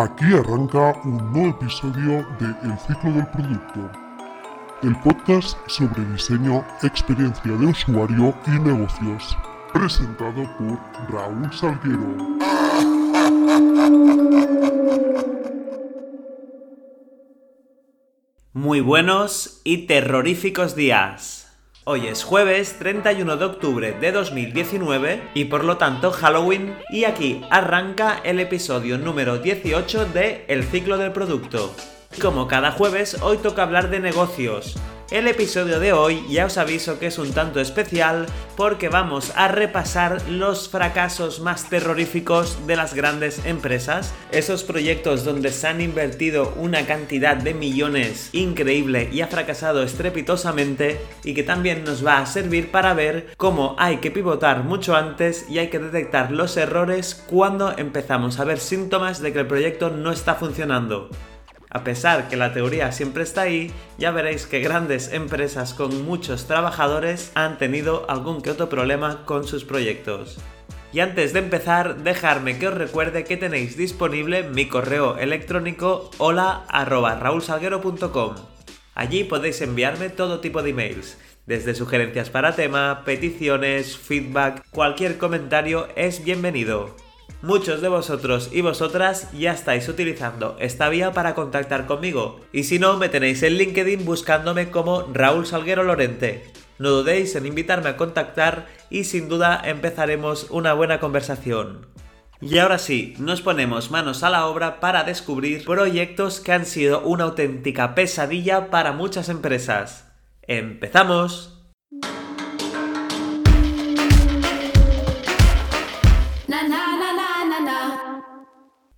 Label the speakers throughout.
Speaker 1: Aquí arranca un nuevo episodio de El ciclo del producto, el podcast sobre diseño, experiencia de usuario y negocios, presentado por Raúl Salguero.
Speaker 2: Muy buenos y terroríficos días. Hoy es jueves 31 de octubre de 2019 y por lo tanto Halloween y aquí arranca el episodio número 18 de El ciclo del producto. Como cada jueves, hoy toca hablar de negocios, el episodio de hoy ya os aviso que es un tanto especial porque vamos a repasar los fracasos más terroríficos de las grandes empresas, esos proyectos donde se han invertido una cantidad de millones increíble y ha fracasado estrepitosamente y que también nos va a servir para ver cómo hay que pivotar mucho antes y hay que detectar los errores cuando empezamos a ver síntomas de que el proyecto no está funcionando. A pesar que la teoría siempre está ahí, ya veréis que grandes empresas con muchos trabajadores han tenido algún que otro problema con sus proyectos. Y antes de empezar, dejarme que os recuerde que tenéis disponible mi correo electrónico hola Allí podéis enviarme todo tipo de emails, desde sugerencias para tema, peticiones, feedback, cualquier comentario es bienvenido. Muchos de vosotros y vosotras ya estáis utilizando esta vía para contactar conmigo, y si no, me tenéis en LinkedIn buscándome como Raúl Salguero Lorente. No dudéis en invitarme a contactar y sin duda empezaremos una buena conversación. Y ahora sí, nos ponemos manos a la obra para descubrir proyectos que han sido una auténtica pesadilla para muchas empresas. ¡Empezamos!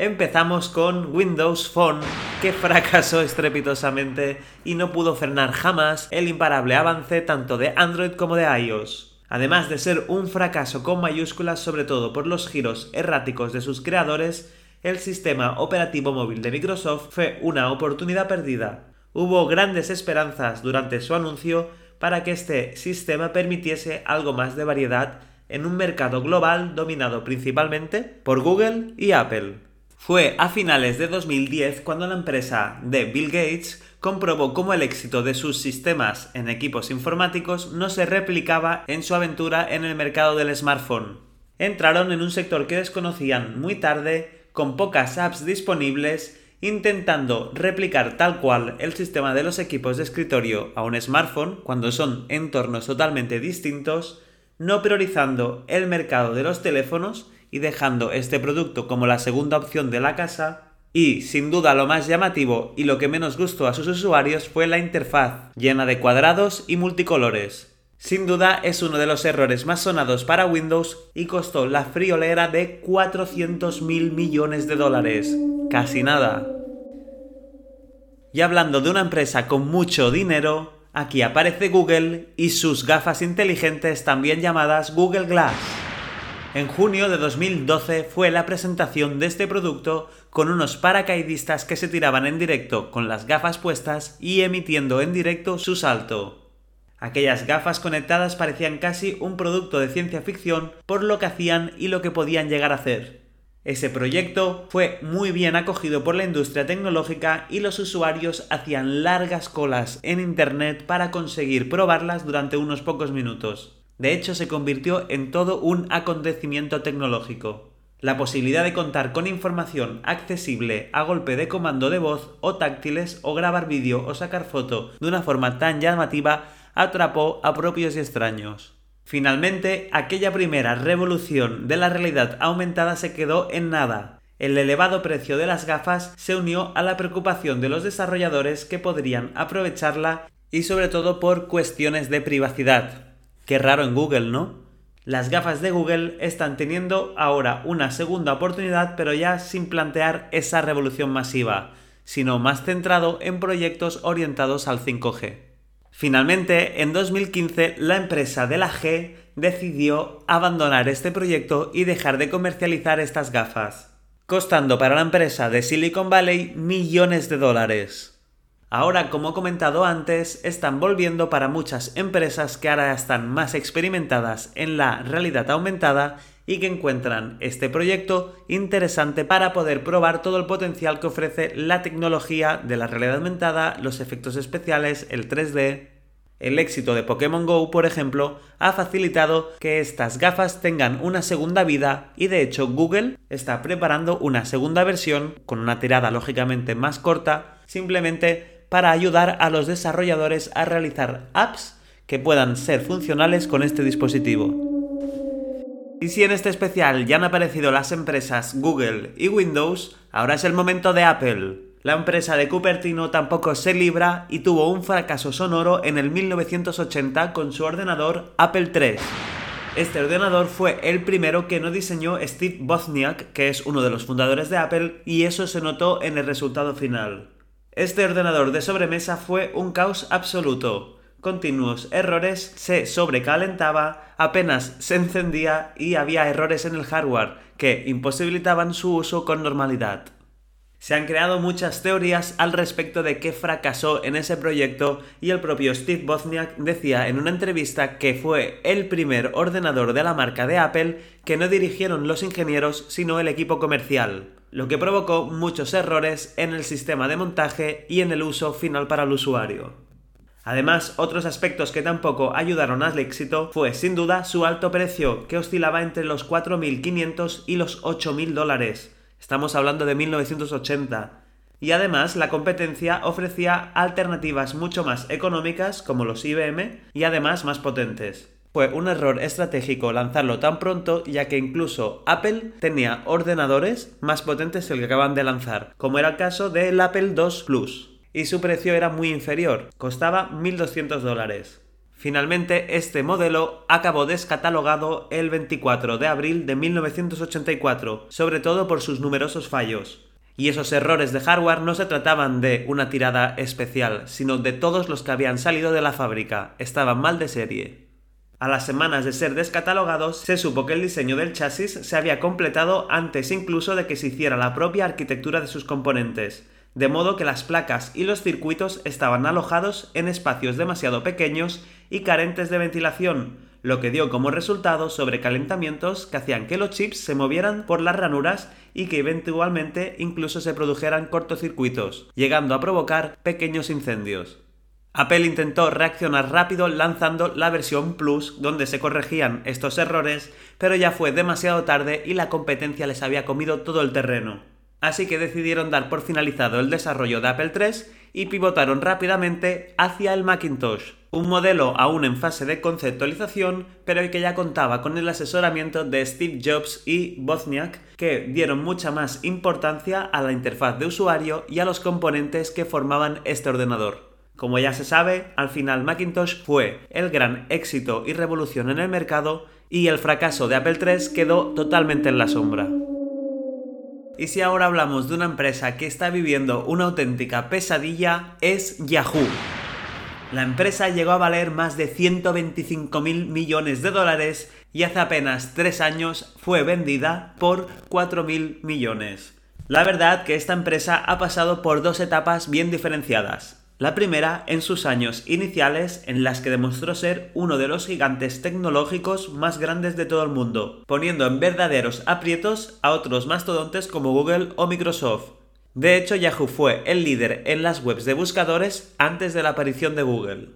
Speaker 2: Empezamos con Windows Phone, que fracasó estrepitosamente y no pudo frenar jamás el imparable avance tanto de Android como de iOS. Además de ser un fracaso con mayúsculas sobre todo por los giros erráticos de sus creadores, el sistema operativo móvil de Microsoft fue una oportunidad perdida. Hubo grandes esperanzas durante su anuncio para que este sistema permitiese algo más de variedad en un mercado global dominado principalmente por Google y Apple. Fue a finales de 2010 cuando la empresa de Bill Gates comprobó cómo el éxito de sus sistemas en equipos informáticos no se replicaba en su aventura en el mercado del smartphone. Entraron en un sector que desconocían muy tarde, con pocas apps disponibles, intentando replicar tal cual el sistema de los equipos de escritorio a un smartphone cuando son entornos totalmente distintos, no priorizando el mercado de los teléfonos y dejando este producto como la segunda opción de la casa, y, sin duda, lo más llamativo y lo que menos gustó a sus usuarios fue la interfaz, llena de cuadrados y multicolores. Sin duda es uno de los errores más sonados para Windows y costó la friolera de 400 mil millones de dólares. Casi nada. Y hablando de una empresa con mucho dinero, aquí aparece Google y sus gafas inteligentes también llamadas Google Glass. En junio de 2012 fue la presentación de este producto con unos paracaidistas que se tiraban en directo con las gafas puestas y emitiendo en directo su salto. Aquellas gafas conectadas parecían casi un producto de ciencia ficción por lo que hacían y lo que podían llegar a hacer. Ese proyecto fue muy bien acogido por la industria tecnológica y los usuarios hacían largas colas en Internet para conseguir probarlas durante unos pocos minutos. De hecho, se convirtió en todo un acontecimiento tecnológico. La posibilidad de contar con información accesible a golpe de comando de voz o táctiles o grabar vídeo o sacar foto de una forma tan llamativa atrapó a propios y extraños. Finalmente, aquella primera revolución de la realidad aumentada se quedó en nada. El elevado precio de las gafas se unió a la preocupación de los desarrolladores que podrían aprovecharla y sobre todo por cuestiones de privacidad. Qué raro en Google, ¿no? Las gafas de Google están teniendo ahora una segunda oportunidad, pero ya sin plantear esa revolución masiva, sino más centrado en proyectos orientados al 5G. Finalmente, en 2015, la empresa de la G decidió abandonar este proyecto y dejar de comercializar estas gafas, costando para la empresa de Silicon Valley millones de dólares. Ahora, como he comentado antes, están volviendo para muchas empresas que ahora están más experimentadas en la realidad aumentada y que encuentran este proyecto interesante para poder probar todo el potencial que ofrece la tecnología de la realidad aumentada, los efectos especiales, el 3D. El éxito de Pokémon Go, por ejemplo, ha facilitado que estas gafas tengan una segunda vida y de hecho Google está preparando una segunda versión con una tirada lógicamente más corta, simplemente para ayudar a los desarrolladores a realizar apps que puedan ser funcionales con este dispositivo. Y si en este especial ya han aparecido las empresas Google y Windows, ahora es el momento de Apple. La empresa de Cupertino tampoco se libra y tuvo un fracaso sonoro en el 1980 con su ordenador Apple III. Este ordenador fue el primero que no diseñó Steve Wozniak, que es uno de los fundadores de Apple, y eso se notó en el resultado final. Este ordenador de sobremesa fue un caos absoluto. Continuos errores, se sobrecalentaba, apenas se encendía y había errores en el hardware que imposibilitaban su uso con normalidad. Se han creado muchas teorías al respecto de qué fracasó en ese proyecto y el propio Steve Wozniak decía en una entrevista que fue el primer ordenador de la marca de Apple que no dirigieron los ingenieros sino el equipo comercial lo que provocó muchos errores en el sistema de montaje y en el uso final para el usuario. Además, otros aspectos que tampoco ayudaron al éxito fue sin duda su alto precio, que oscilaba entre los 4.500 y los 8.000 dólares. Estamos hablando de 1980. Y además la competencia ofrecía alternativas mucho más económicas como los IBM y además más potentes. Fue un error estratégico lanzarlo tan pronto ya que incluso Apple tenía ordenadores más potentes que el que acaban de lanzar, como era el caso del Apple II Plus, y su precio era muy inferior, costaba 1.200 dólares. Finalmente, este modelo acabó descatalogado el 24 de abril de 1984, sobre todo por sus numerosos fallos. Y esos errores de hardware no se trataban de una tirada especial, sino de todos los que habían salido de la fábrica, estaban mal de serie. A las semanas de ser descatalogados, se supo que el diseño del chasis se había completado antes incluso de que se hiciera la propia arquitectura de sus componentes, de modo que las placas y los circuitos estaban alojados en espacios demasiado pequeños y carentes de ventilación, lo que dio como resultado sobrecalentamientos que hacían que los chips se movieran por las ranuras y que eventualmente incluso se produjeran cortocircuitos, llegando a provocar pequeños incendios. Apple intentó reaccionar rápido lanzando la versión Plus donde se corregían estos errores, pero ya fue demasiado tarde y la competencia les había comido todo el terreno. Así que decidieron dar por finalizado el desarrollo de Apple III y pivotaron rápidamente hacia el Macintosh, un modelo aún en fase de conceptualización, pero que ya contaba con el asesoramiento de Steve Jobs y Wozniak, que dieron mucha más importancia a la interfaz de usuario y a los componentes que formaban este ordenador. Como ya se sabe, al final Macintosh fue el gran éxito y revolución en el mercado y el fracaso de Apple III quedó totalmente en la sombra. Y si ahora hablamos de una empresa que está viviendo una auténtica pesadilla, es Yahoo. La empresa llegó a valer más de 125 mil millones de dólares y hace apenas 3 años fue vendida por 4 mil millones. La verdad que esta empresa ha pasado por dos etapas bien diferenciadas. La primera en sus años iniciales en las que demostró ser uno de los gigantes tecnológicos más grandes de todo el mundo, poniendo en verdaderos aprietos a otros mastodontes como Google o Microsoft. De hecho, Yahoo fue el líder en las webs de buscadores antes de la aparición de Google.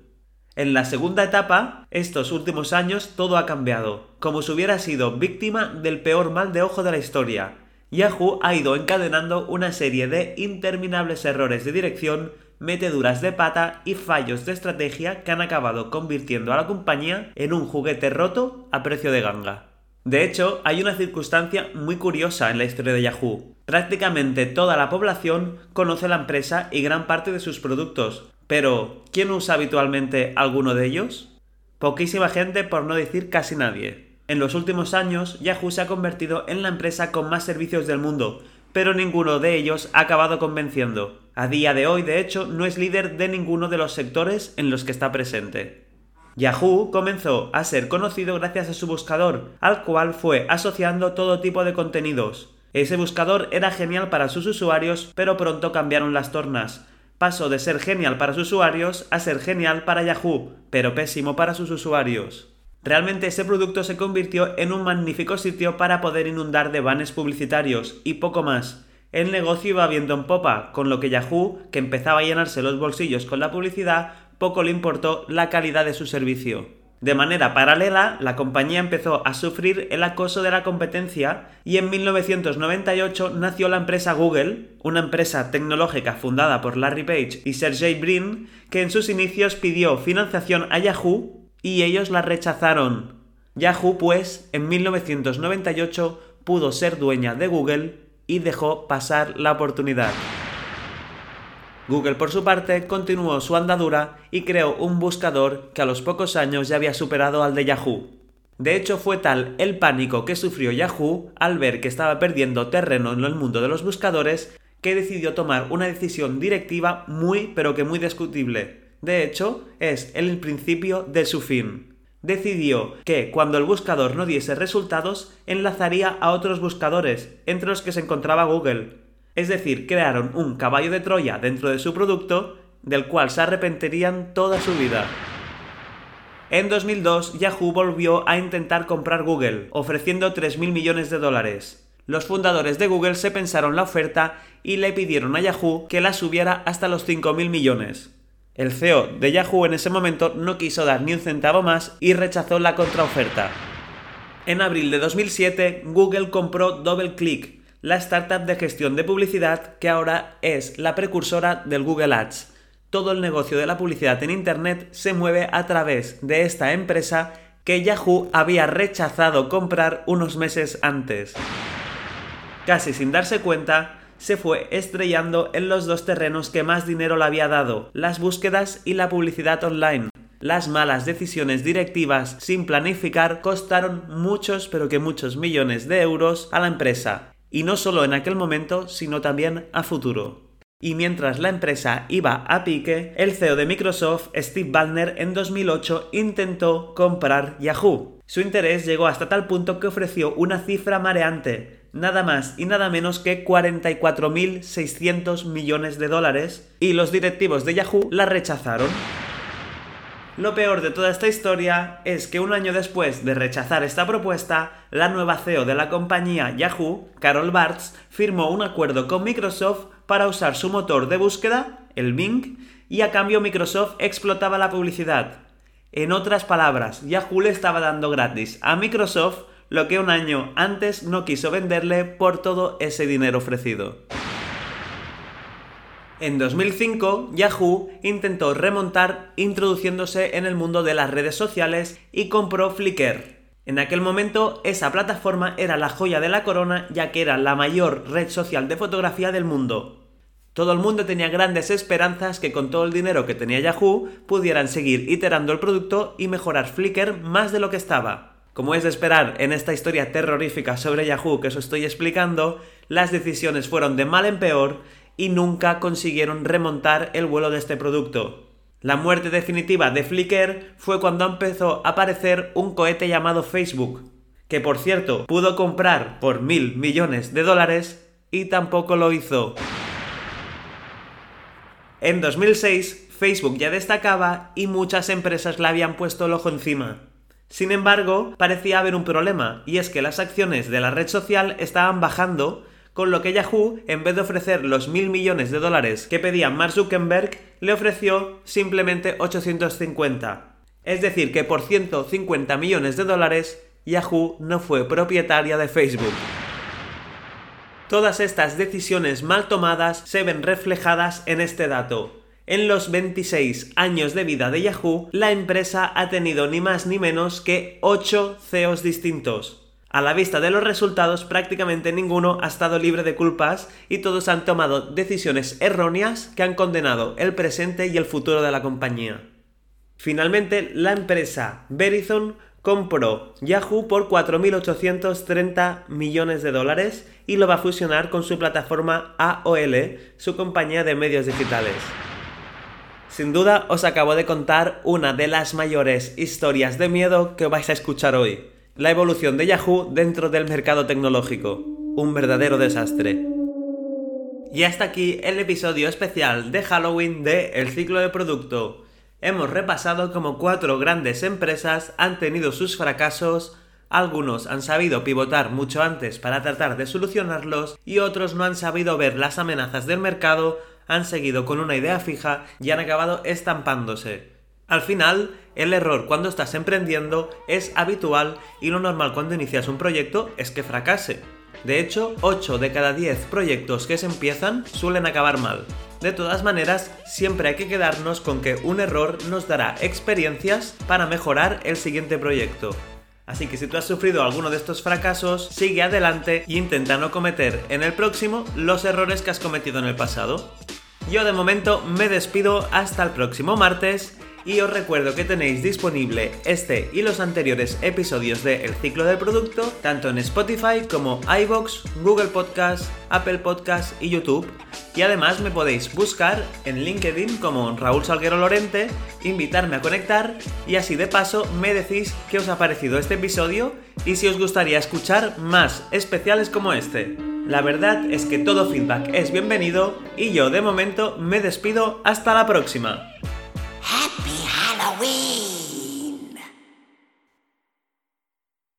Speaker 2: En la segunda etapa, estos últimos años todo ha cambiado, como si hubiera sido víctima del peor mal de ojo de la historia. Yahoo ha ido encadenando una serie de interminables errores de dirección meteduras de pata y fallos de estrategia que han acabado convirtiendo a la compañía en un juguete roto a precio de ganga. De hecho, hay una circunstancia muy curiosa en la historia de Yahoo. Prácticamente toda la población conoce la empresa y gran parte de sus productos, pero ¿quién usa habitualmente alguno de ellos? Poquísima gente, por no decir casi nadie. En los últimos años, Yahoo se ha convertido en la empresa con más servicios del mundo, pero ninguno de ellos ha acabado convenciendo. A día de hoy, de hecho, no es líder de ninguno de los sectores en los que está presente. Yahoo comenzó a ser conocido gracias a su buscador, al cual fue asociando todo tipo de contenidos. Ese buscador era genial para sus usuarios, pero pronto cambiaron las tornas. pasó de ser genial para sus usuarios a ser genial para Yahoo, pero pésimo para sus usuarios. Realmente ese producto se convirtió en un magnífico sitio para poder inundar de banners publicitarios y poco más. El negocio iba viendo en popa, con lo que Yahoo, que empezaba a llenarse los bolsillos con la publicidad, poco le importó la calidad de su servicio. De manera paralela, la compañía empezó a sufrir el acoso de la competencia y en 1998 nació la empresa Google, una empresa tecnológica fundada por Larry Page y Sergey Brin, que en sus inicios pidió financiación a Yahoo y ellos la rechazaron. Yahoo, pues, en 1998 pudo ser dueña de Google y dejó pasar la oportunidad. Google, por su parte, continuó su andadura y creó un buscador que a los pocos años ya había superado al de Yahoo. De hecho, fue tal el pánico que sufrió Yahoo al ver que estaba perdiendo terreno en el mundo de los buscadores que decidió tomar una decisión directiva muy pero que muy discutible, de hecho, es el principio de su fin. Decidió que cuando el buscador no diese resultados, enlazaría a otros buscadores, entre los que se encontraba Google. Es decir, crearon un caballo de Troya dentro de su producto, del cual se arrepentirían toda su vida. En 2002, Yahoo volvió a intentar comprar Google, ofreciendo 3.000 millones de dólares. Los fundadores de Google se pensaron la oferta y le pidieron a Yahoo que la subiera hasta los 5.000 millones. El CEO de Yahoo en ese momento no quiso dar ni un centavo más y rechazó la contraoferta. En abril de 2007, Google compró DoubleClick, la startup de gestión de publicidad que ahora es la precursora del Google Ads. Todo el negocio de la publicidad en Internet se mueve a través de esta empresa que Yahoo había rechazado comprar unos meses antes. Casi sin darse cuenta, se fue estrellando en los dos terrenos que más dinero le había dado, las búsquedas y la publicidad online. Las malas decisiones directivas sin planificar costaron muchos pero que muchos millones de euros a la empresa, y no solo en aquel momento, sino también a futuro. Y mientras la empresa iba a pique, el CEO de Microsoft, Steve Ballmer, en 2008 intentó comprar Yahoo. Su interés llegó hasta tal punto que ofreció una cifra mareante, nada más y nada menos que 44.600 millones de dólares y los directivos de Yahoo la rechazaron. Lo peor de toda esta historia es que un año después de rechazar esta propuesta, la nueva CEO de la compañía Yahoo, Carol Bartz, firmó un acuerdo con Microsoft para usar su motor de búsqueda, el Bing, y a cambio Microsoft explotaba la publicidad. En otras palabras, Yahoo le estaba dando gratis a Microsoft lo que un año antes no quiso venderle por todo ese dinero ofrecido. En 2005, Yahoo intentó remontar introduciéndose en el mundo de las redes sociales y compró Flickr. En aquel momento, esa plataforma era la joya de la corona ya que era la mayor red social de fotografía del mundo. Todo el mundo tenía grandes esperanzas que con todo el dinero que tenía Yahoo pudieran seguir iterando el producto y mejorar Flickr más de lo que estaba. Como es de esperar en esta historia terrorífica sobre Yahoo que os estoy explicando, las decisiones fueron de mal en peor y nunca consiguieron remontar el vuelo de este producto. La muerte definitiva de Flickr fue cuando empezó a aparecer un cohete llamado Facebook, que por cierto pudo comprar por mil millones de dólares y tampoco lo hizo. En 2006, Facebook ya destacaba y muchas empresas le habían puesto el ojo encima. Sin embargo, parecía haber un problema, y es que las acciones de la red social estaban bajando, con lo que Yahoo, en vez de ofrecer los mil millones de dólares que pedía Mark Zuckerberg, le ofreció simplemente 850. Es decir, que por 150 millones de dólares, Yahoo no fue propietaria de Facebook. Todas estas decisiones mal tomadas se ven reflejadas en este dato. En los 26 años de vida de Yahoo, la empresa ha tenido ni más ni menos que 8 CEOs distintos. A la vista de los resultados, prácticamente ninguno ha estado libre de culpas y todos han tomado decisiones erróneas que han condenado el presente y el futuro de la compañía. Finalmente, la empresa Verizon compró Yahoo por 4.830 millones de dólares y lo va a fusionar con su plataforma AOL, su compañía de medios digitales. Sin duda os acabo de contar una de las mayores historias de miedo que vais a escuchar hoy. La evolución de Yahoo dentro del mercado tecnológico. Un verdadero desastre. Y hasta aquí el episodio especial de Halloween de El ciclo de producto. Hemos repasado cómo cuatro grandes empresas han tenido sus fracasos, algunos han sabido pivotar mucho antes para tratar de solucionarlos y otros no han sabido ver las amenazas del mercado, han seguido con una idea fija y han acabado estampándose. Al final, el error cuando estás emprendiendo es habitual y lo normal cuando inicias un proyecto es que fracase. De hecho, 8 de cada 10 proyectos que se empiezan suelen acabar mal. De todas maneras, siempre hay que quedarnos con que un error nos dará experiencias para mejorar el siguiente proyecto. Así que si tú has sufrido alguno de estos fracasos, sigue adelante e intenta no cometer en el próximo los errores que has cometido en el pasado. Yo de momento me despido hasta el próximo martes y os recuerdo que tenéis disponible este y los anteriores episodios de El ciclo del producto tanto en Spotify como iBox, Google Podcast, Apple Podcast y YouTube. Y además me podéis buscar en LinkedIn como Raúl Salguero Lorente, invitarme a conectar y así de paso me decís qué os ha parecido este episodio y si os gustaría escuchar más especiales como este. La verdad es que todo feedback es bienvenido y yo de momento me despido hasta la próxima.
Speaker 3: Halloween!